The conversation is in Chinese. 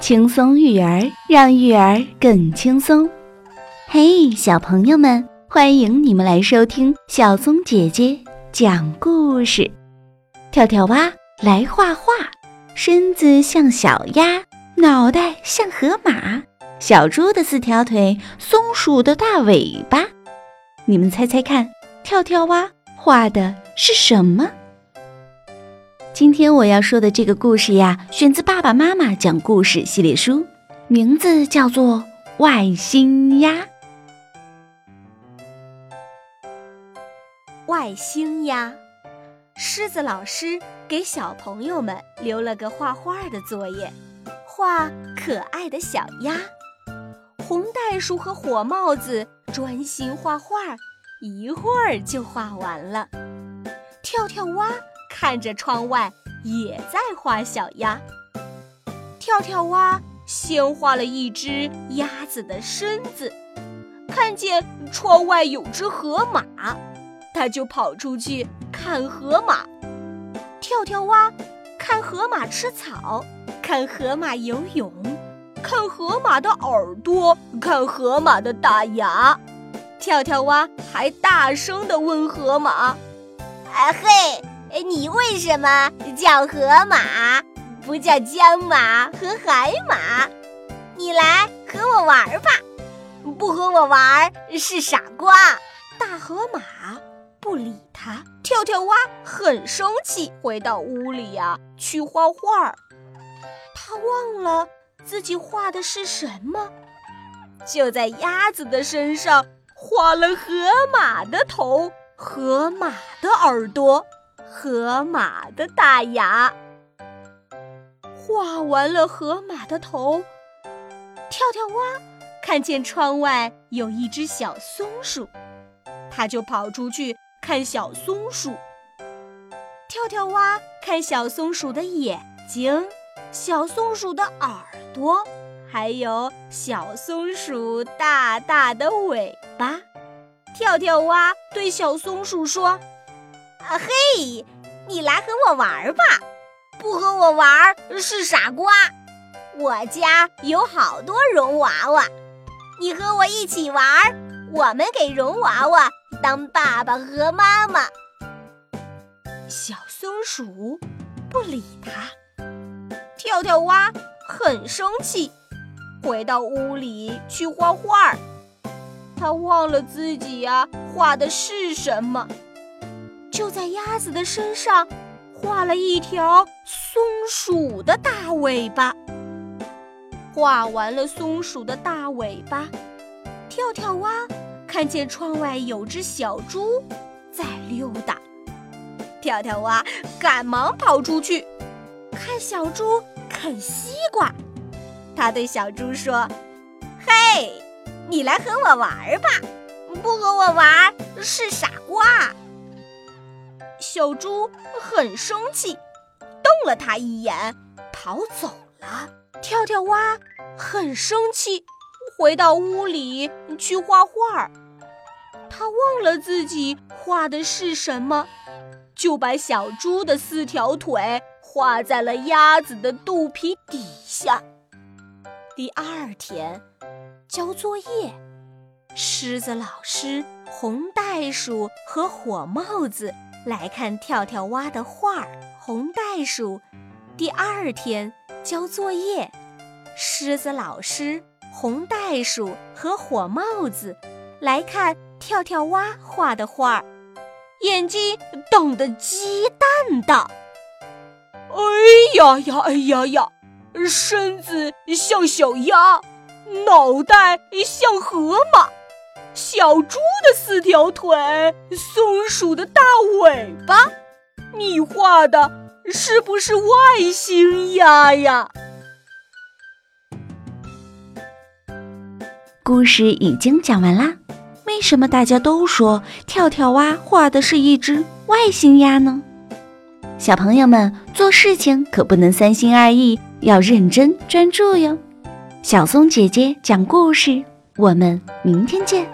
轻松育儿，让育儿更轻松。嘿，小朋友们，欢迎你们来收听小松姐姐讲故事。跳跳蛙来画画，身子像小鸭，脑袋像河马，小猪的四条腿，松鼠的大尾巴。你们猜猜看，跳跳蛙画的是什么？今天我要说的这个故事呀，选自《爸爸妈妈讲故事》系列书，名字叫做《外星鸭》。外星鸭，狮子老师给小朋友们留了个画画的作业，画可爱的小鸭。红袋鼠和火帽子专心画画，一会儿就画完了。跳跳蛙。看着窗外，也在画小鸭。跳跳蛙先画了一只鸭子的身子，看见窗外有只河马，它就跑出去看河马。跳跳蛙看河马吃草，看河马游泳，看河马的耳朵，看河马的大牙。跳跳蛙还大声地问河马：“啊嘿！”哎，你为什么叫河马，不叫江马和海马？你来和我玩吧，不和我玩是傻瓜。大河马不理他，跳跳蛙很生气，回到屋里呀去画画。他忘了自己画的是什么，就在鸭子的身上画了河马的头，河马的耳朵。河马的大牙，画完了河马的头，跳跳蛙看见窗外有一只小松鼠，它就跑出去看小松鼠。跳跳蛙看小松鼠的眼睛，小松鼠的耳朵，还有小松鼠大大的尾巴。跳跳蛙对小松鼠说。啊嘿，你来和我玩吧，不和我玩是傻瓜。我家有好多绒娃娃，你和我一起玩，我们给绒娃娃当爸爸和妈妈。小松鼠不理他，跳跳蛙很生气，回到屋里去画画。他忘了自己呀画的是什么。就在鸭子的身上画了一条松鼠的大尾巴。画完了松鼠的大尾巴，跳跳蛙看见窗外有只小猪在溜达。跳跳蛙赶忙跑出去，看小猪啃西瓜。他对小猪说：“嘿，你来和我玩吧，不和我玩是傻瓜。”小猪很生气，瞪了他一眼，跑走了。跳跳蛙很生气，回到屋里去画画。他忘了自己画的是什么，就把小猪的四条腿画在了鸭子的肚皮底下。第二天，交作业，狮子老师、红袋鼠和火帽子。来看跳跳蛙的画儿。红袋鼠第二天交作业，狮子老师、红袋鼠和火帽子来看跳跳蛙画的画儿，眼睛瞪得鸡蛋大。哎呀呀，哎呀呀，身子像小鸭，脑袋像河马。小猪的四条腿，松鼠的大尾巴，你画的是不是外星鸭呀？故事已经讲完啦。为什么大家都说跳跳蛙画的是一只外星鸭呢？小朋友们做事情可不能三心二意，要认真专注哟。小松姐姐讲故事，我们明天见。